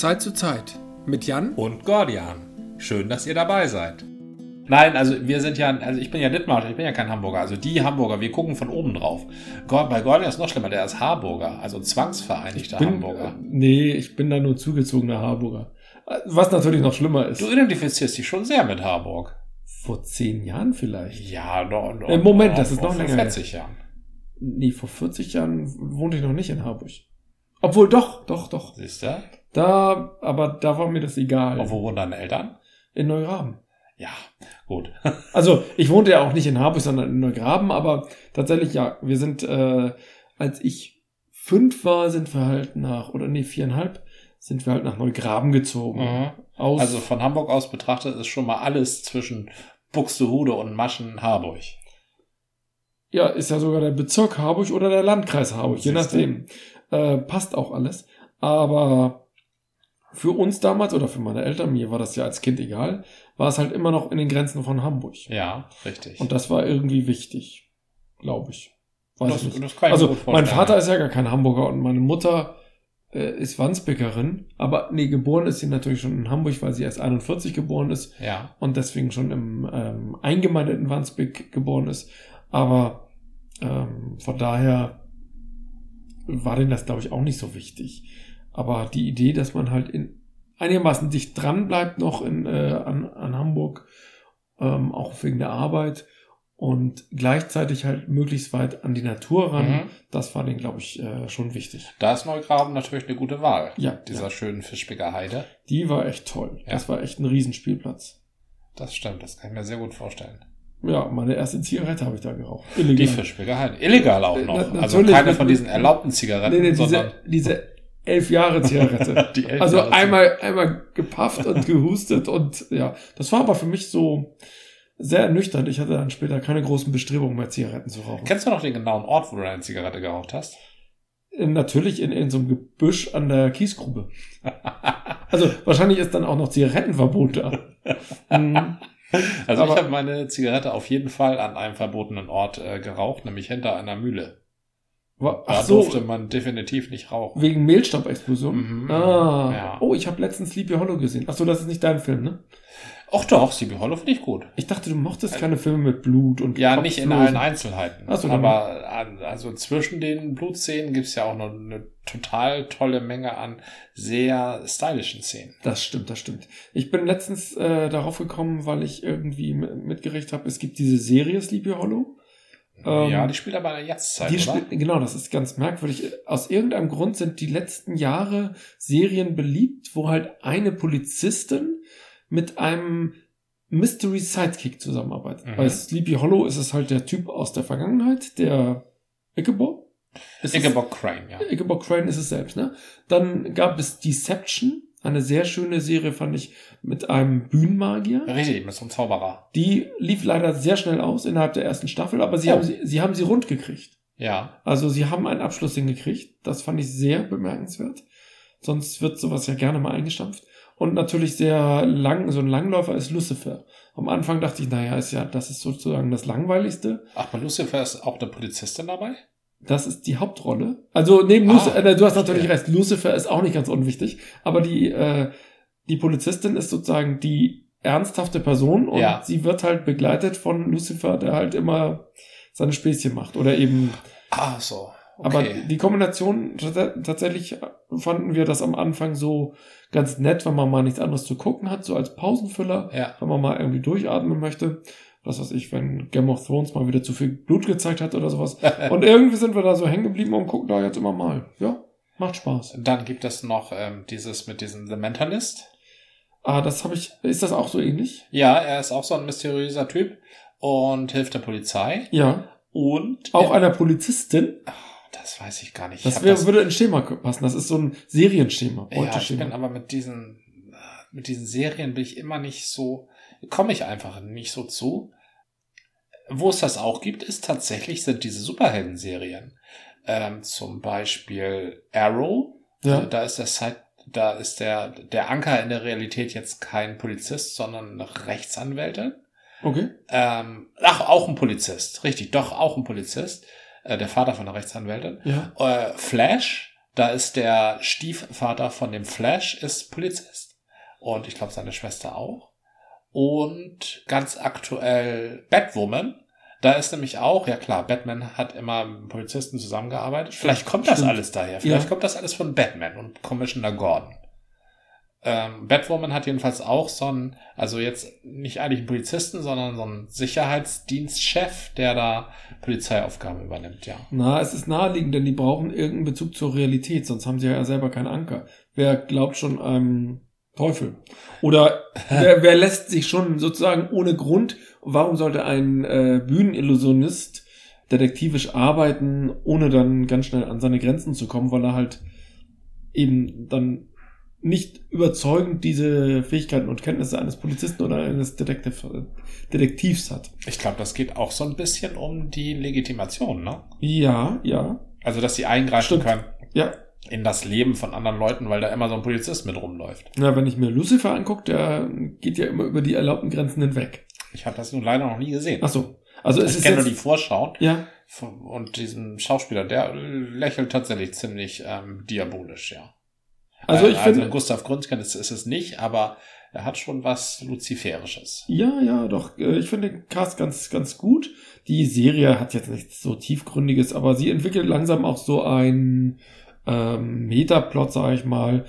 Zeit zu Zeit mit Jan und Gordian. Schön, dass ihr dabei seid. Nein, also wir sind ja, also ich bin ja Dittmarsch, ich bin ja kein Hamburger. Also die Hamburger, wir gucken von oben drauf. Gord, bei Gordian ist noch schlimmer, der ist Harburger, also zwangsvereinigter bin, Hamburger. Nee, ich bin da nur zugezogener Harburger. Was natürlich noch schlimmer ist. Du identifizierst dich schon sehr mit Harburg. Vor zehn Jahren vielleicht. Ja, doch. Im Äh, Moment, das ist noch länger. Vor 40 Jahren. Nee, vor 40 Jahren wohnte ich noch nicht in Harburg. Obwohl, doch, doch, doch. Siehst du? Da, aber da war mir das egal. Und wo wohnen deine Eltern? In Neugraben. Ja, gut. Also, ich wohnte ja auch nicht in Harburg, sondern in Neugraben, aber tatsächlich, ja, wir sind, äh, als ich fünf war, sind wir halt nach, oder nee, viereinhalb, sind wir halt nach Neugraben gezogen. Mhm. Also von Hamburg aus betrachtet ist schon mal alles zwischen Buxtehude und Maschen Harburg. ja, ist ja sogar der Bezirk Harburg oder der Landkreis Harburg, je nachdem. Äh, passt auch alles. Aber für uns damals oder für meine Eltern, mir war das ja als Kind egal, war es halt immer noch in den Grenzen von Hamburg. Ja, richtig. Und das war irgendwie wichtig, glaube ich. Weiß das, ich das kann ich mir Also, mein. Vater ist ja gar kein Hamburger und meine Mutter äh, ist Wandsbeckerin. Aber nee, geboren ist sie natürlich schon in Hamburg, weil sie erst 41 geboren ist Ja, und deswegen schon im ähm, eingemeindeten Wandsbek geboren ist. Aber ähm, von daher war denen das, glaube ich, auch nicht so wichtig. Aber die Idee, dass man halt in einigermaßen dicht dran bleibt noch in, äh, an, an Hamburg, ähm, auch wegen der Arbeit und gleichzeitig halt möglichst weit an die Natur ran, Mhm. das war denen, glaube ich, äh, schon wichtig. da ist Neugraben natürlich eine gute Wahl. Ja, Dieser schönen Fischbecker Heide. Die war echt toll. Ja. Das war echt ein Riesenspielplatz. Das stimmt, das kann ich mir sehr gut vorstellen. Ja, meine erste Zigarette habe ich da geraucht. Die Illegal. Fischbecker Heide. Illegal auch noch. na- also keine von diesen erlaubten Zigaretten, Nee, nee, sondern diese, diese elf Jahre Zigarette. elf also Jahre einmal, einmal gepafft und gehustet und ja, das war aber für mich so sehr ernüchternd. Ich hatte dann später keine großen Bestrebungen mehr, Zigaretten zu rauchen. Kennst du noch den genauen Ort, wo du eine Zigarette geraucht hast? Natürlich in, in so einem Gebüsch an der Kiesgrube. Also wahrscheinlich ist dann auch noch Zigarettenverbot da. Mhm. Also Aber- ich habe meine Zigarette auf jeden Fall an einem verbotenen Ort äh, geraucht, nämlich hinter einer Mühle. Wa- Da Ach so, durfte man definitiv nicht rauchen. wegen Mehlstaubexplosion. Mhm. Ah. Ja. Oh, ich habe letztens Sleepy Hollow gesehen. Ach so, das ist nicht dein Film, ne? Ach doch, Sleepy Hollow finde ich gut. Ich dachte, du mochtest keine Filme mit Blut und Ja, nicht in Kopflosen. allen Einzelheiten. Ach so, aber also zwischen den Blutszenen gibt's ja auch noch eine total tolle Menge an sehr stylischen Szenen. Das stimmt, das stimmt. Ich bin letztens äh, darauf gekommen, weil ich irgendwie mitgerichtet habe, es gibt diese Serie Sleepy Hollow. Ähm, ja, die spielt aber in der Jetztzeit, Die oder? spielt, genau, das ist ganz merkwürdig. Aus irgendeinem Grund sind die letzten Jahre Serien beliebt, wo halt eine Polizistin mit einem Mystery Sidekick zusammenarbeitet. Mhm. Bei Sleepy Hollow ist es halt der Typ aus der Vergangenheit, der Ichabod. Ist Ichabod Crane, ja. Ichabod Crane ist es selbst, ne? Dann gab es Deception, eine sehr schöne Serie, fand ich, mit einem Bühnenmagier. Richtig, mit so einem Zauberer. Die lief leider sehr schnell aus innerhalb der ersten Staffel, aber sie, Oh. haben, sie, sie haben sie rund gekriegt. Ja. Also sie haben einen Abschluss hingekriegt. Das fand ich sehr bemerkenswert. Sonst wird sowas ja gerne mal eingestampft. Und natürlich sehr lang, so ein Langläufer ist Lucifer. Am Anfang dachte ich, naja, ist ja, das ist sozusagen das Langweiligste. Ach, bei Lucifer ist auch eine Polizistin dabei? Das ist die Hauptrolle. Also neben Ah, Lucifer, äh, du hast natürlich recht, Lucifer ist auch nicht ganz unwichtig, aber die, äh, die Polizistin ist sozusagen die ernsthafte Person und Ja. sie wird halt begleitet von Lucifer, der halt immer seine Späßchen macht oder eben Ah, so. Okay. Aber die Kombination tats- tatsächlich fanden wir das am Anfang so ganz nett, wenn man mal nichts anderes zu gucken hat, so als Pausenfüller, ja. wenn man mal irgendwie durchatmen möchte. Was weiß ich, wenn Game of Thrones mal wieder zu viel Blut gezeigt hat oder sowas. Und irgendwie sind wir da so hängen geblieben und gucken da jetzt immer mal. Ja, macht Spaß. Dann gibt es noch ähm, dieses mit diesem The Mentalist. Ah, das habe ich. Ist das auch so ähnlich? Ja, er ist auch so ein mysteriöser Typ und hilft der Polizei. Ja. Und Auch einer Polizistin. Ah, das weiß ich gar nicht. Ich Das, wär, würde ins Schema passen. Das ist so ein Serienschema. ja, ich bin aber mit diesen mit diesen Serien bin ich immer nicht so komme ich einfach nicht so zu. Wo es das auch gibt, ist tatsächlich sind diese Superhelden-Serien. Ähm, zum Beispiel Arrow. Ja. Äh, Da ist der Side, da ist der der Anker in der Realität jetzt kein Polizist, sondern eine Rechtsanwältin. Okay. Ähm, ach, auch ein Polizist. Richtig, doch, auch ein Polizist. Äh, der Vater von der Rechtsanwältin. Ja. Äh, Flash, Da ist der Stiefvater von dem Flash ist Polizist und ich glaube seine Schwester auch. Und ganz aktuell Batwoman. Da ist nämlich auch, ja klar, Batman hat immer mit Polizisten zusammengearbeitet. Vielleicht kommt das Stimmt. alles daher. Vielleicht Ja. kommt das alles von Batman und Commissioner Gordon. Ähm, Batwoman hat jedenfalls auch so einen, also jetzt nicht eigentlich einen Polizisten, sondern so einen Sicherheitsdienstchef, der da Polizeiaufgaben übernimmt, ja. Na, es ist naheliegend, denn die brauchen irgendeinen Bezug zur Realität, sonst haben sie ja selber keinen Anker. Wer glaubt schon einem Teufel? Oder wer, wer lässt sich schon sozusagen ohne Grund, warum sollte ein äh, Bühnenillusionist detektivisch arbeiten, ohne dann ganz schnell an seine Grenzen zu kommen, weil er halt eben dann nicht überzeugend diese Fähigkeiten und Kenntnisse eines Polizisten oder eines Detektiv, Detektivs hat. Ich glaube, das geht auch so ein bisschen um die Legitimation, ne? Ja, ja, Also, dass sie eingreifen Stimmt. können ja. In das Leben von anderen Leuten, weil da immer so ein Polizist mit rumläuft. Na, wenn ich mir Lucifer angucke, der geht ja immer über die erlaubten Grenzen hinweg. Ich habe das nun leider noch nie gesehen. Ach so. Also es ich ist kenne nur jetzt, die Vorschauen ja, und diesen Schauspieler, der lächelt tatsächlich ziemlich ähm, diabolisch, ja. also Äh, ich finde, Gustav Gründgen ist, ist es nicht, aber er hat schon was Luziferisches. ja, ja, doch, äh, ich finde den Cast ganz, ganz gut. Die Serie hat jetzt nichts so tiefgründiges, aber sie entwickelt langsam auch so ein ähm, Metaplot, sage ich mal.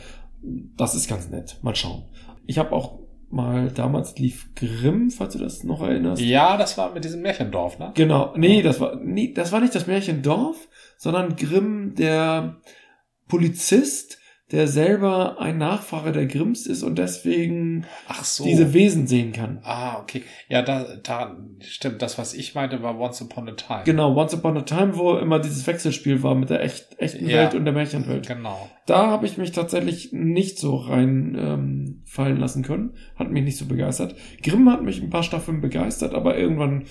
Das ist ganz nett. Mal schauen. Ich habe auch mal, damals lief Grimm, falls du das noch erinnerst. Ja, das war mit diesem Märchendorf, ne? Genau, nee, das war, nee, das war nicht das Märchendorf, sondern Grimm, der Polizist, der selber ein Nachfahre der Grimms ist und deswegen Ach so. diese Wesen sehen kann. ah, okay. Ja, da, da stimmt. Das, was ich meinte, war Once Upon a Time. Genau, Once Upon a Time, wo immer dieses Wechselspiel war mit der echt, echten Ja. Welt und der Märchenwelt. Genau. Da habe ich mich tatsächlich nicht so rein ähm, fallen lassen können. Hat mich nicht so begeistert. Grimm hat mich ein paar Staffeln begeistert, aber irgendwann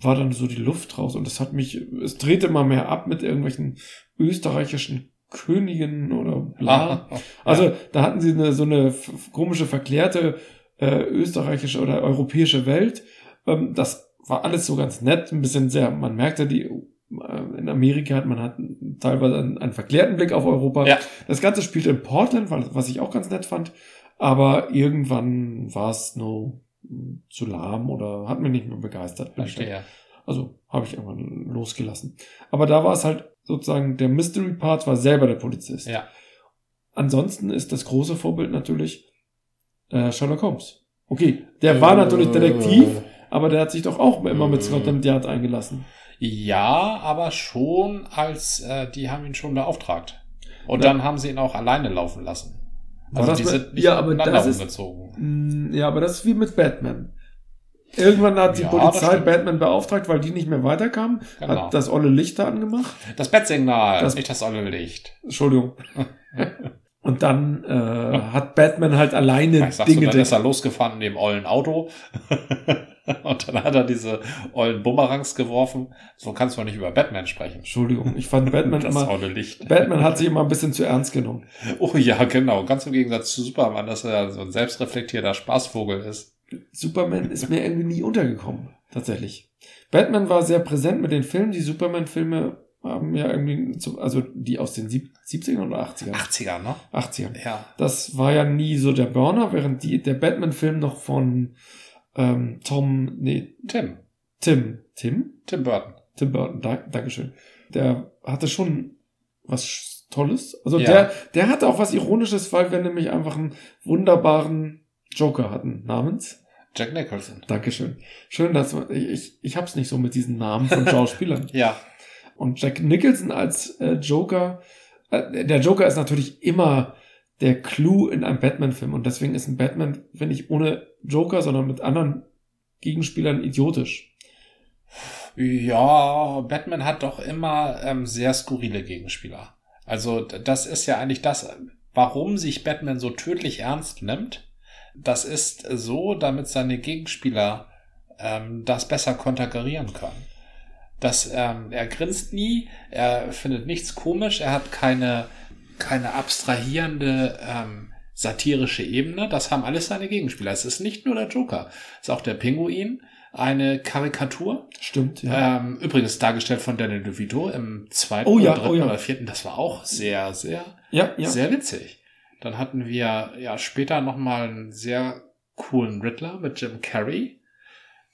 war dann so die Luft raus und es hat mich, es drehte immer mehr ab mit irgendwelchen österreichischen Königinnen oder bla. Also da hatten sie eine, so eine komische, verklärte äh, österreichische oder europäische Welt. Ähm, das war alles so ganz nett, ein bisschen sehr, man merkte die, äh, in Amerika hat man hat teilweise einen, einen verklärten Blick auf Europa. Ja. Das Ganze spielt in Portland, was ich auch ganz nett fand. Aber irgendwann war es nur zu lahm oder hat mich nicht mehr begeistert. Verstehe. also habe ich irgendwann losgelassen. Aber da war es halt sozusagen, der Mystery-Part war selber der Polizist. Ja. Ansonsten ist das große Vorbild natürlich äh, Sherlock Holmes. Okay, der war natürlich Detektiv, aber der hat sich doch auch immer mit Äh. Scotland Yard eingelassen. Ja, aber schon als, äh, die haben ihn schon beauftragt. Und Ja. dann haben sie ihn auch alleine laufen lassen. Also die sind nicht ja, aber das ist- umgezogen. Mm, Ja, aber das ist wie mit Batman. Irgendwann hat die Ja, Polizei. Batman beauftragt, weil die nicht mehr weiterkamen, Genau. hat das olle Licht da angemacht. Das Bettsignal, Das- nicht das olle Licht. Entschuldigung. Und dann äh, hat Batman halt alleine Ich sagst du, Dinge dann ist er losgefahren in dem ollen Auto. und dann hat er diese ollen Bumerangs geworfen. So kannst du nicht über Batman sprechen. Entschuldigung, ich fand Batman das immer olle Licht. Batman hat sich immer ein bisschen zu ernst genommen. Oh ja, genau. Ganz im Gegensatz zu Superman, dass er so ein selbstreflektierter Spaßvogel ist. Superman ist mir irgendwie nie untergekommen, tatsächlich. Batman war sehr präsent mit den Filmen. Die Superman-Filme haben ja irgendwie, zu, also die aus den sieb- 70ern oder 80ern? 80er, ne? 80ern. Ja. Das war ja nie so der Burner, während die, der Batman-Film noch von ähm, Tom, nee, Tim. Tim, Tim? Tim Burton. Tim Burton, da, Dankeschön. Der hatte schon was Tolles. Also Ja. der, der hatte auch was Ironisches, weil wir nämlich einfach einen wunderbaren Joker hatten, namens. Jack Nicholson. Dankeschön. Schön, dass wir, ich, ich, hab's nicht so mit diesen Namen von Schauspielern. Ja. Und Jack Nicholson als äh, Joker, äh, der Joker ist natürlich immer der Clou in einem Batman-Film. Und deswegen ist ein Batman, wenn nicht ohne Joker, sondern mit anderen Gegenspielern idiotisch. Ja, Batman hat doch immer ähm, sehr skurrile Gegenspieler. Also das ist ja eigentlich das, warum sich Batman so tödlich ernst nimmt. Das ist so, damit seine Gegenspieler ähm, das besser konterkarieren können. Das, ähm, er grinst nie, er findet nichts komisch, er hat keine, keine abstrahierende ähm, satirische Ebene. Das haben alles seine Gegenspieler. Es ist nicht nur der Joker, es ist auch der Pinguin. eine Karikatur. Stimmt, ja. Ähm, übrigens dargestellt von Danny DeVito im zweiten Oh ja, oder dritten oh ja. oder vierten. Das war auch sehr, sehr, ja. sehr witzig. Dann hatten wir ja später nochmal einen sehr coolen Riddler mit Jim Carrey.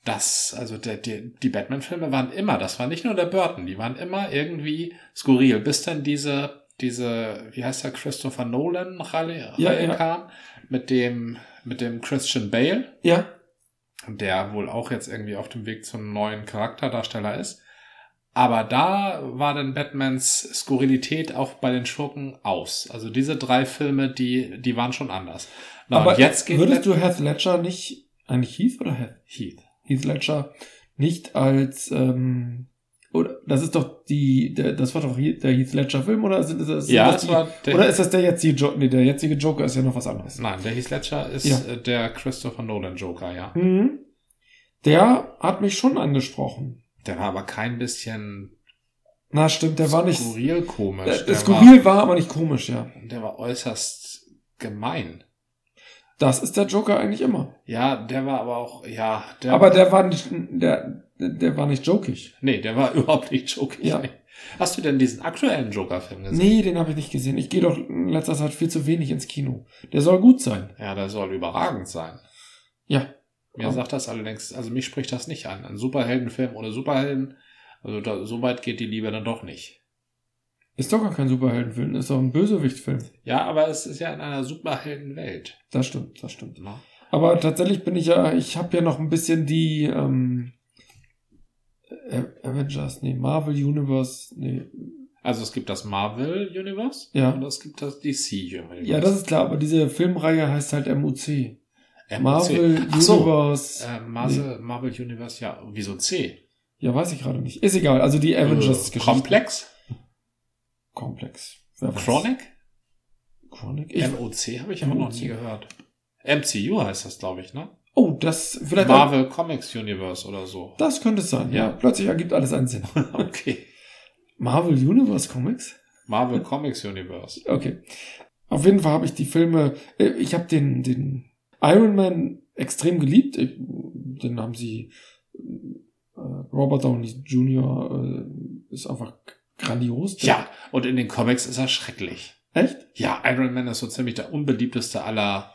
Das, also der, der, die Batman-Filme waren immer, das war nicht nur der Burton, die waren immer irgendwie skurril, bis dann diese, diese, wie heißt der, Christopher Nolan-Reihe Ja, Reihe ja. kam, mit dem, mit dem Christian Bale ja. der wohl auch jetzt irgendwie auf dem Weg zum neuen Charakterdarsteller ist. Aber da war dann Batmans Skurrilität auch bei den Schurken aus. Also diese drei Filme, die, die waren schon anders. Na, Aber jetzt würdest du Bat- Heath Ledger nicht, eigentlich Heath oder Heath? Heath. Heath Ledger nicht als, ähm, oder das ist doch die, der, das war doch der Heath Ledger Film oder sind das, sind Ja, das das die, war der, oder ist das der jetzige Joker? Nee, der jetzige Joker ist ja noch was anderes. nein, der Heath Ledger ist Ja. äh, der Christopher Nolan Joker, ja. Mhm. Der hat mich schon angesprochen. Der war aber kein bisschen Na, stimmt, der war nicht, skurril komisch. der, Der, skurril war, aber nicht komisch, ja. war, der war äußerst gemein. Das ist der Joker eigentlich immer. Ja, der war aber auch, ja, der aber der war nicht, der, der war nicht jokig. Nee, der war überhaupt nicht jokig. Ja. Hast du denn diesen aktuellen Joker-Film gesehen? Nee, den habe ich nicht gesehen. Ich gehe doch in letzter Zeit viel zu wenig ins Kino. Der soll gut sein. Ja, der soll überragend sein. Ja. Mir Ja. sagt das allerdings, also mich spricht das nicht an. Ein Superheldenfilm ohne Superhelden, also da, so weit geht die Liebe dann doch nicht. Ist doch gar kein Superheldenfilm, ist doch ein Bösewichtfilm. Ja, aber es ist ja in einer Superheldenwelt. Das stimmt, das stimmt. Ne? Aber tatsächlich bin ich ja, ich habe ja noch ein bisschen die ähm, Avengers, nee, Marvel Universe, nee. Also es gibt das Marvel Universe Ja. und es gibt das DC Universe. Ja, das ist klar, aber diese Filmreihe heißt halt MUC. Marvel so. Universe. Äh, Marvel, Marvel Universe, ja, wieso C? Ja, weiß ich gerade nicht. Ist egal, also die Avengers Äh, Geschichte. Komplex? Komplex. Wer weiß. Chronic? Chronic? Ich, MOC habe ich aber noch nie gehört. MCU heißt das, glaube ich, ne? oh, das vielleicht Marvel Comics Universe oder so. Das könnte es sein, ja. Ja. Plötzlich ergibt alles einen Sinn. Okay. Marvel Universe Comics? Marvel Comics Universe. Okay. Auf jeden Fall habe ich die Filme, äh, ich habe den, den Iron Man extrem geliebt. Den haben sie, äh, Robert Downey Jr. Äh, ist einfach grandios. Ja, und in den Comics ist er schrecklich. Echt? Ja, Iron Man ist so ziemlich der unbeliebteste aller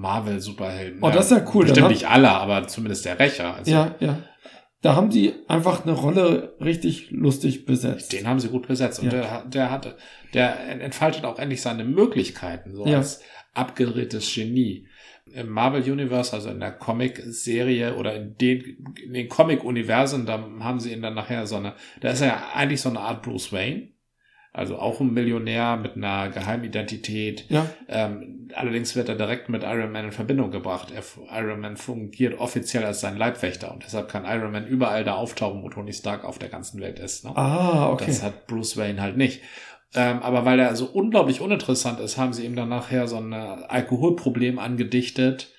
Marvel-Superhelden. Oh, das ist ja cool. Bestimmt hat- nicht aller, aber zumindest der Rächer. Also, Ja, ja. Da haben die einfach eine Rolle richtig lustig besetzt. Den haben sie gut besetzt. Und Ja. der, hat- der hat, der entfaltet auch endlich seine Möglichkeiten, so Ja. als abgedrehtes Genie. Im Marvel Universe, also in der Comic-Serie oder in den, in den Comic-Universen, da haben sie ihn dann nachher so eine, da ist er ja eigentlich so eine Art Bruce Wayne. Also auch ein Millionär mit einer Geheimidentität. Ja, Ähm, allerdings wird er direkt mit Iron Man in Verbindung gebracht. Er, Iron Man fungiert offiziell als sein Leibwächter und deshalb kann Iron Man überall da auftauchen, wo Tony Stark auf der ganzen Welt ist. Ne? ah, okay. Das hat Bruce Wayne halt nicht. Ähm, aber weil er so unglaublich uninteressant ist, haben sie ihm dann nachher so ein Alkoholproblem angedichtet.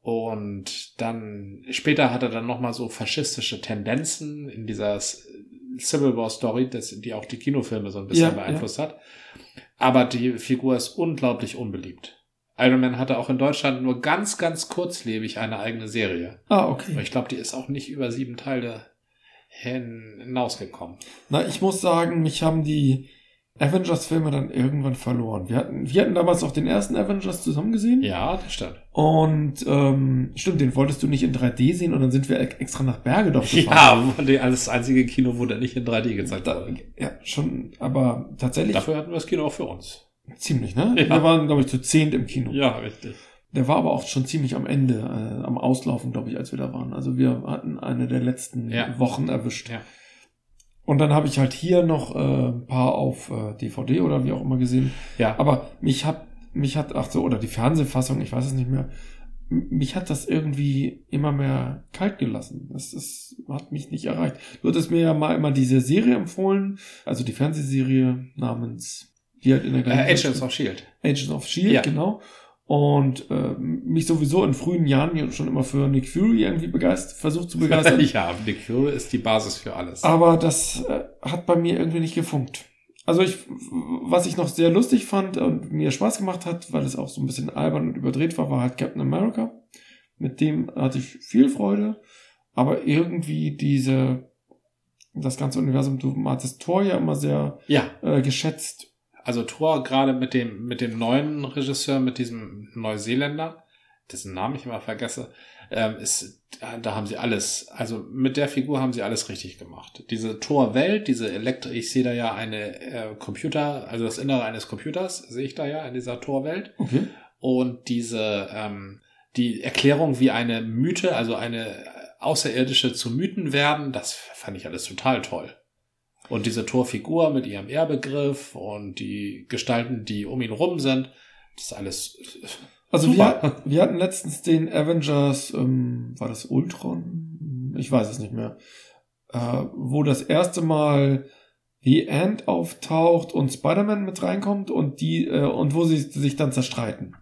Und dann, später hat er dann nochmal so faschistische Tendenzen in dieser Civil War Story, das, die auch die Kinofilme so ein bisschen Ja, beeinflusst hat. Aber die Figur ist unglaublich unbeliebt. Iron Man hatte auch in Deutschland nur ganz, ganz kurzlebig eine eigene Serie. ah, okay. ich glaube, die ist auch nicht über sieben Teile hin- hinausgekommen. Na, ich muss sagen, mich haben die Avengers-Filme dann irgendwann verloren. Wir hatten, wir hatten damals auch den ersten Avengers zusammen gesehen. Ja, das stimmt. Und ähm, stimmt, den wolltest du nicht in 3D sehen und dann sind wir e- extra nach Bergedorf gefahren. Ja, das einzige Kino, wo der nicht in 3D gezeigt wurde. ja, schon, aber tatsächlich Dafür hatten wir das Kino auch für uns. ziemlich, ne? Ja. Wir waren, glaube ich, zu zehnt im Kino. Ja, richtig. Der war aber auch schon ziemlich am Ende, äh, am Auslaufen, glaube ich, als wir da waren. Also wir hatten eine der letzten Ja. Wochen erwischt. Ja. Und dann habe ich halt hier noch äh, ein paar auf äh, DVD oder wie auch immer gesehen. Ja, Aber mich hat, mich hat, ach so, oder die Fernsehfassung, ich weiß es nicht mehr, mich hat das irgendwie immer mehr kalt gelassen. Das, das hat mich nicht erreicht. Du hattest mir ja mal immer diese Serie empfohlen, also die Fernsehserie namens, die halt in der äh, Agents of S.H.I.E.L.D. Agents of Shield, Ja. genau. Und äh, mich sowieso in frühen Jahren schon immer für Nick Fury irgendwie begeistert, versucht zu begeistern. ja, Nick Fury ist die Basis für alles. Aber das äh, hat bei mir irgendwie nicht gefunkt. Also ich, was ich noch sehr lustig fand und mir Spaß gemacht hat, weil es auch so ein bisschen albern und überdreht war, war halt Captain America. Mit dem hatte ich viel Freude. aber irgendwie diese, das ganze Universum, du hattest Thor ja immer sehr Ja, äh, geschätzt. Also Thor gerade mit dem, mit dem neuen Regisseur, mit diesem Neuseeländer, dessen Namen ich immer vergesse, ähm, ist, da haben sie alles, also mit der Figur haben sie alles richtig gemacht. Diese Thor-Welt, diese Elektro, ich sehe da ja eine äh, Computer, also das Innere eines Computers sehe ich da ja in dieser Thor-Welt. Okay. und diese ähm, die Erklärung, wie eine Mythe, also eine Außerirdische zu Mythen werden, das fand ich alles total toll. Und diese Torfigur mit ihrem Ehrbegriff und die Gestalten, die um ihn rum sind, das ist alles Also Super. wir, wir hatten letztens den Avengers, ähm, war das Ultron? Ich weiß es nicht mehr. Äh, wo das erste Mal The Ant auftaucht und Spider-Man mit reinkommt und die äh, und wo sie sich dann zerstreiten.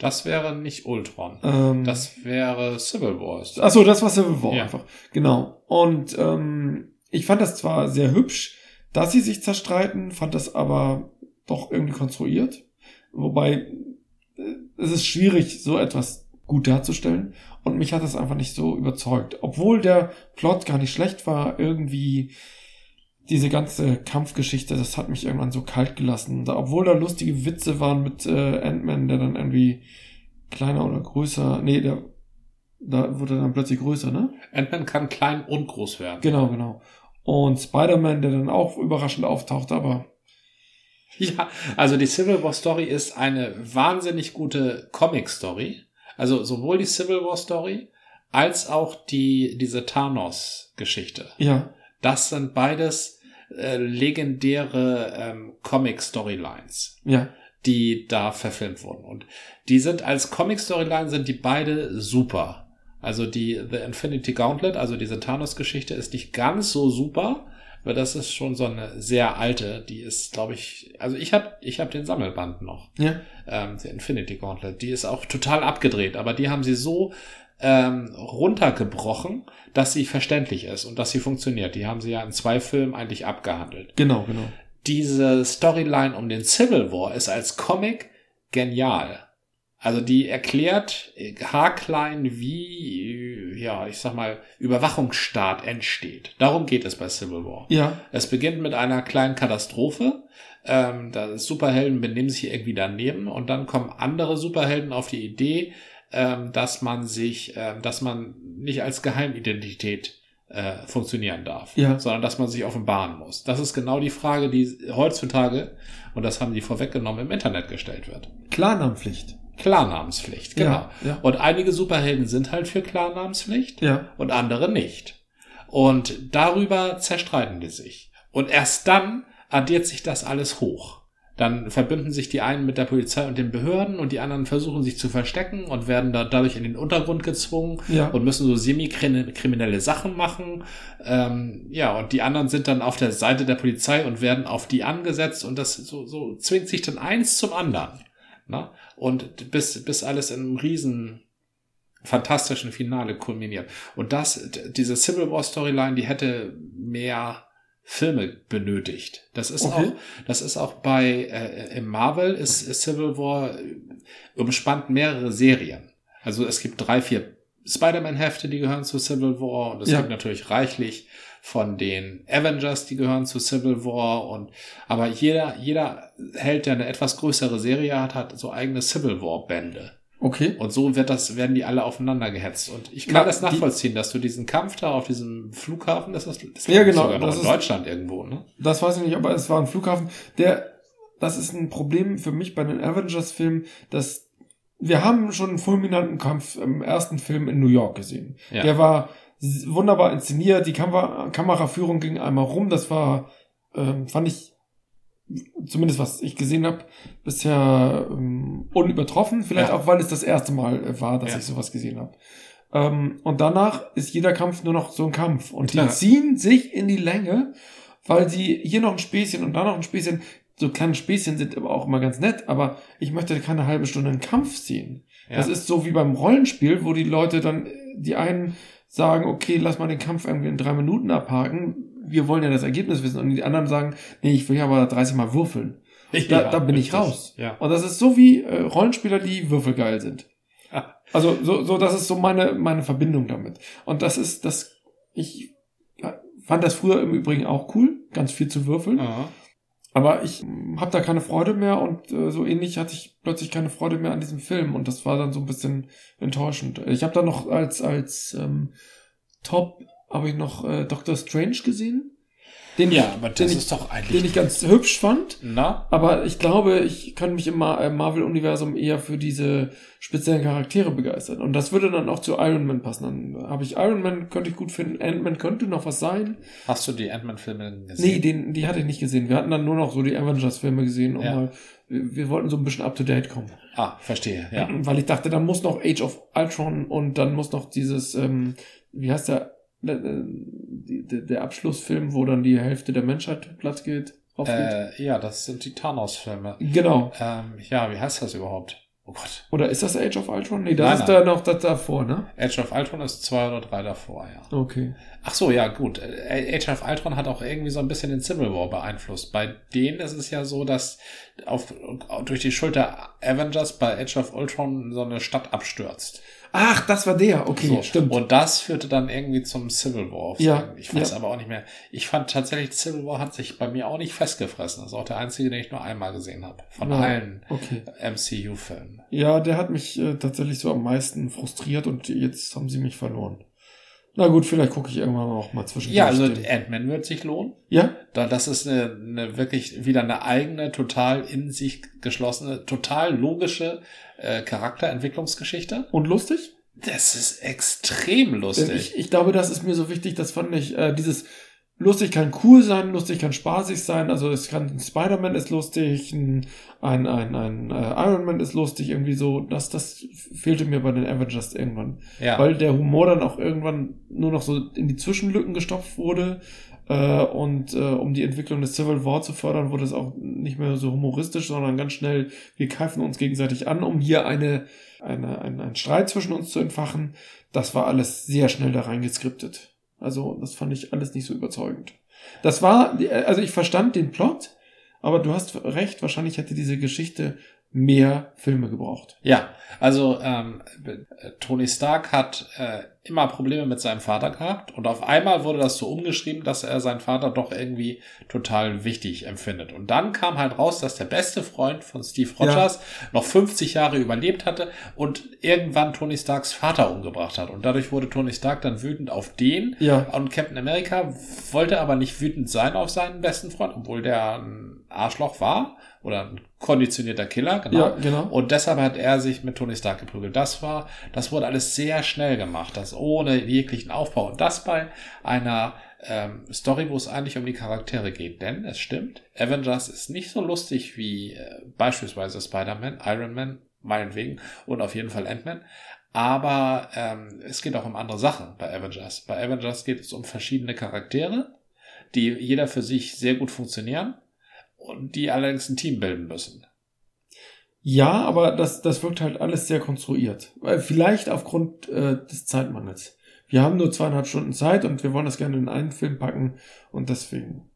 Das wäre nicht Ultron. Ähm, Das wäre Civil Wars. Ach so, das war Civil War Ja. einfach. Genau. Und ähm, ich fand das zwar sehr hübsch, dass sie sich zerstreiten, fand das aber doch irgendwie konstruiert. Wobei äh, es ist schwierig, so etwas gut darzustellen. Und mich hat das einfach nicht so überzeugt. Obwohl der Plot gar nicht schlecht war, irgendwie diese ganze Kampfgeschichte, das hat mich irgendwann so kalt gelassen. Da, obwohl da lustige Witze waren mit äh, Ant-Man, der dann irgendwie kleiner oder größer, nee, der da wurde er dann plötzlich größer, ne? Ant-Man kann klein und groß werden. Genau, genau. Und Spider-Man, der dann auch überraschend auftaucht, aber Ja, also die Civil War Story ist eine wahnsinnig gute Comic Story. Also sowohl die Civil War Story als auch die, diese Thanos Geschichte. ja, Das sind beides äh, legendäre ähm, Comic Storylines, ja, die da verfilmt wurden. Und die sind als Comic Storyline sind die beide super. Also die The Infinity Gauntlet, also diese Thanos Geschichte ist nicht ganz so super, weil das ist schon so eine sehr alte, die ist, glaube ich, also ich habe ich hab den Sammelband noch ja, ähm, der Infinity Gauntlet. Die ist auch total abgedreht, aber die haben sie so ähm, runtergebrochen, dass sie verständlich ist und dass sie funktioniert. Die haben sie ja in zwei Filmen eigentlich abgehandelt. genau, genau. Diese Storyline um den Civil War ist als Comic genial. Also die erklärt äh, haarklein, wie, äh, ja, ich sag mal, Überwachungsstaat entsteht. Darum geht es bei Civil War. Ja, Es beginnt mit einer kleinen Katastrophe. Ähm, da Superhelden benehmen sich irgendwie daneben und dann kommen andere Superhelden auf die Idee, ähm, dass man sich, ähm, dass man nicht als Geheimidentität äh, funktionieren darf, Ja. sondern dass man sich offenbaren muss. Das ist genau die Frage, die heutzutage, und das haben die vorweggenommen, im Internet gestellt wird. Klarnamenpflicht. Klarnamenspflicht, genau. Ja, ja. Und einige Superhelden sind halt für Klarnamenspflicht Ja, und andere nicht. Und darüber zerstreiten die sich. Und erst dann addiert sich das alles hoch. Dann verbünden sich die einen mit der Polizei und den Behörden und die anderen versuchen sich zu verstecken und werden da dadurch in den Untergrund gezwungen ja, und müssen so semi-kriminelle Sachen machen. Ähm, ja, und die anderen sind dann auf der Seite der Polizei und werden auf die angesetzt und das so, so zwingt sich dann eins zum anderen. Ne? Und bis, bis alles in einem riesen fantastischen Finale kulminiert. Und das, diese Civil War Storyline, die hätte mehr Filme benötigt. Das ist Okay. auch, das ist auch bei äh, im Marvel ist, ist Civil War äh, umspannt mehrere Serien. Also es gibt drei, vier Spider-Man-Hefte, die gehören zu Civil War und es Ja. gibt natürlich reichlich von den Avengers, die gehören zu Civil War und aber jeder, jeder Held, der eine etwas größere Serie hat, hat so eigene Civil War Bände. okay. Und so wird das, werden die alle aufeinander gehetzt. Und ich kann Na, das die- nachvollziehen, dass du diesen Kampf da auf diesem Flughafen, das ist, das Ja, genau, sogar noch das in ist- Deutschland irgendwo, ne? Das weiß ich nicht, aber es war ein Flughafen. Der, das ist ein Problem für mich bei den Avengers-Filmen, dass wir haben schon einen fulminanten Kampf im ersten Film in New York gesehen. Ja. Der war wunderbar inszeniert, die Kamera Kameraführung ging einmal rum, das war, ähm, fand ich, zumindest was ich gesehen habe, bisher ähm, unübertroffen. Vielleicht Ja. auch, weil es das erste Mal äh, war, dass Ja. ich sowas gesehen habe. Ähm, und danach ist jeder Kampf nur noch so ein Kampf. Und Klar. die ziehen sich in die Länge, weil sie hier noch ein Späßchen und da noch ein Späßchen. So kleine Späßchen sind aber auch immer ganz nett, aber ich möchte keine halbe Stunde einen Kampf sehen. Ja. Das ist so wie beim Rollenspiel, wo die Leute dann, die einen sagen, okay, lass mal den Kampf irgendwie in drei Minuten abhaken. Wir wollen ja das Ergebnis wissen. Und die anderen sagen, nee, ich will ja aber 30 Mal würfeln. Da, Ja, da bin ich richtig. raus. Ja. Und das ist so wie äh, Rollenspieler, die würfelgeil sind. Also so, so das ist so meine meine Verbindung damit. Und das ist das ich fand das früher im Übrigen auch cool, ganz viel zu würfeln. Ja. Aber ich habe da keine Freude mehr und äh, so ähnlich hatte ich plötzlich keine Freude mehr an diesem Film und das war dann so ein bisschen enttäuschend. Ich habe da noch als als ähm, Top habe ich noch äh, Doctor Strange gesehen. Den Ja, ich, aber das den ich, ist doch eigentlich. den ich ganz hübsch fand. na? Aber ich glaube, ich kann mich im äh, Marvel-Universum eher für diese speziellen Charaktere begeistern. Und das würde dann auch zu Iron Man passen. Dann habe ich Iron Man, könnte ich gut finden. Ant-Man könnte noch was sein. Hast du die Ant-Man-Filme Nee, gesehen? den, die hatte ich nicht gesehen. Wir hatten dann nur noch so die Avengers-Filme gesehen, um Ja. mal, wir, wir wollten so ein bisschen up to date kommen. Ah, verstehe, ja. Weil ich dachte, dann muss noch Age of Ultron und dann muss noch dieses, ähm, wie heißt der, der, der Abschlussfilm, wo dann die Hälfte der Menschheit platt geht. Äh, ja, das sind die Thanos-Filme. Genau. Ähm, ja, wie heißt das überhaupt? Oh Gott. Oder ist das Age of Ultron? Nee, das Nein, ist nein. da noch das davor, ne? Age of Ultron ist zwei oder drei davor, ja. Okay. Ach so, ja, gut. Äh, Age of Ultron hat auch irgendwie so ein bisschen den Civil War beeinflusst. Bei denen ist es ja so, dass auf, durch die Schuld der Avengers bei Age of Ultron so eine Stadt abstürzt. Ach, das war der. Okay, so. stimmt. Und das führte dann irgendwie zum Civil War. Ja, Ich weiß ja. aber auch nicht mehr. Ich fand tatsächlich, Civil War hat sich bei mir auch nicht festgefressen. Das ist auch der einzige, den ich nur einmal gesehen habe. Von Ja. allen okay. MCU-Filmen. Ja, der hat mich äh, tatsächlich so am meisten frustriert und jetzt haben sie mich verloren. Na gut, vielleicht gucke ich irgendwann auch mal zwischen. Ja, also Ant-Man wird sich lohnen. ja, Da, das ist eine, eine wirklich wieder eine eigene, total in sich geschlossene, total logische äh, Charakterentwicklungsgeschichte. und lustig. Das ist extrem lustig. ich, ich glaube, das ist mir so wichtig, das fand ich, äh, dieses lustig kann cool sein, lustig kann spaßig sein, also es kann, ein Spider-Man ist lustig, ein, ein, ein, ein äh, Iron Man ist lustig, irgendwie so, das, das fehlte mir bei den Avengers irgendwann. ja. Weil der Humor dann auch irgendwann nur noch so in die Zwischenlücken gestopft wurde. Äh, und äh, um die Entwicklung des Civil War zu fördern, wurde es auch nicht mehr so humoristisch, sondern ganz schnell, wir greifen uns gegenseitig an, um hier eine, eine, ein, einen Streit zwischen uns zu entfachen. Das war alles sehr schnell da reingeskriptet. Also, das fand ich alles nicht so überzeugend. Das war, also ich verstand den Plot, aber du hast recht, wahrscheinlich hätte diese Geschichte mehr Filme gebraucht. Ja, also ähm, äh, Tony Stark hat äh, immer Probleme mit seinem Vater gehabt und auf einmal wurde das so umgeschrieben, dass er seinen Vater doch irgendwie total wichtig empfindet. Und dann kam halt raus, dass der beste Freund von Steve Rogers noch 50 Jahre überlebt hatte und irgendwann Tony Starks Vater umgebracht hat. Und dadurch wurde Tony Stark dann wütend auf den Ja, und Captain America wollte aber nicht wütend sein auf seinen besten Freund, obwohl der ein Arschloch war oder ein konditionierter Killer, genau. ja, genau. Und deshalb hat er sich mit Tony Stark geprügelt. Das war, das wurde alles sehr schnell gemacht, das ohne jeglichen Aufbau. Und das bei einer ähm, Story, wo es eigentlich um die Charaktere geht. Denn es stimmt, Avengers ist nicht so lustig wie äh, beispielsweise Spider-Man, Iron Man, meinetwegen und auf jeden Fall Ant-Man. Aber ähm, es geht auch um andere Sachen bei Avengers. Bei Avengers geht es um verschiedene Charaktere, die jeder für sich sehr gut funktionieren und die allerdings ein Team bilden müssen. Ja, aber das, das wirkt halt alles sehr konstruiert. Weil Vielleicht aufgrund äh, des Zeitmangels. Wir haben nur zweieinhalb Stunden Zeit und wir wollen das gerne in einen Film packen und deswegen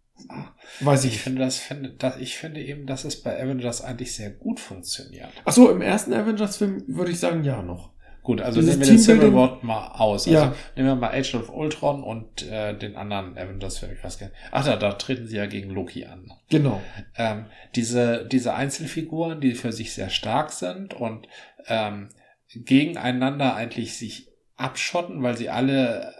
weiß ich Ich finde, das finde, das, ich finde eben, dass es bei Avengers eigentlich sehr gut funktioniert. Ach so, im ersten Avengers-Film würde ich sagen, ja noch. Gut, also Dieses nehmen wir den Civil War mal aus. Also Ja. nehmen wir mal Age of Ultron und äh, den anderen Avengers-Film, ich weiß gar nicht. Ach da, da treten sie ja gegen Loki an. Genau. Ähm, diese, diese Einzelfiguren, die für sich sehr stark sind und ähm, gegeneinander eigentlich sich abschotten, weil sie alle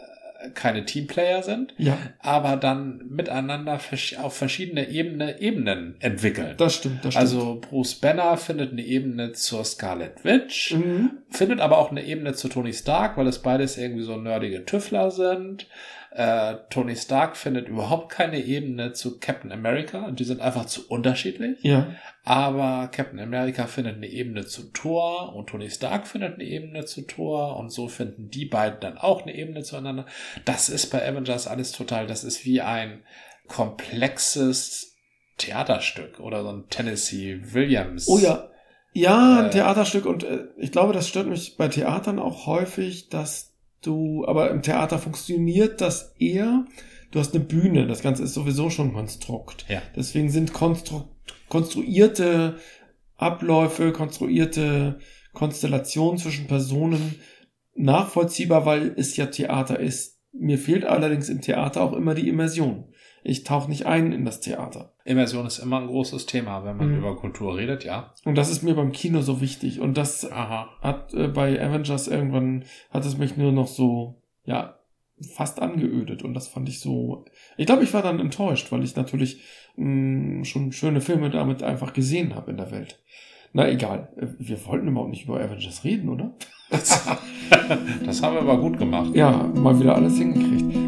keine Teamplayer sind, Ja, aber dann miteinander auf verschiedene Ebene, Ebenen entwickeln. das stimmt, das stimmt. Also Bruce Banner findet eine Ebene zur Scarlet Witch, Mhm. findet aber auch eine Ebene zu Tony Stark, weil es beides irgendwie so nerdige Tüffler sind. Äh, Tony Stark findet überhaupt keine Ebene zu Captain America und die sind einfach zu unterschiedlich. Ja, Aber Captain America findet eine Ebene zu Thor und Tony Stark findet eine Ebene zu Thor und so finden die beiden dann auch eine Ebene zueinander. Das ist bei Avengers alles total, das ist wie ein komplexes Theaterstück oder so ein Tennessee Williams. Oh ja. Ja, ein Äh. Theaterstück und äh, ich glaube, das stört mich bei Theatern auch häufig, dass du, aber im Theater funktioniert das eher, du hast eine Bühne, das Ganze ist sowieso schon Konstrukt. Ja. Deswegen sind konstru konstruierte Abläufe, konstruierte Konstellation zwischen Personen nachvollziehbar, weil es ja Theater ist. Mir fehlt allerdings im Theater auch immer die Immersion. Ich tauche nicht ein in das Theater. Immersion ist immer ein großes Thema, wenn man Mhm. über Kultur redet, ja. Und das ist mir beim Kino so wichtig. Und das Aha. hat äh, bei Avengers irgendwann, hat es mich nur noch so, ja, fast angeödet. Und das fand ich so, ich glaube, ich war dann enttäuscht, weil ich natürlich mh, schon schöne Filme damit einfach gesehen habe in der Welt. Na egal, Äh, wir wollten überhaupt nicht über Avengers reden, oder? Das haben wir aber gut gemacht. Ja, mal wieder alles hingekriegt.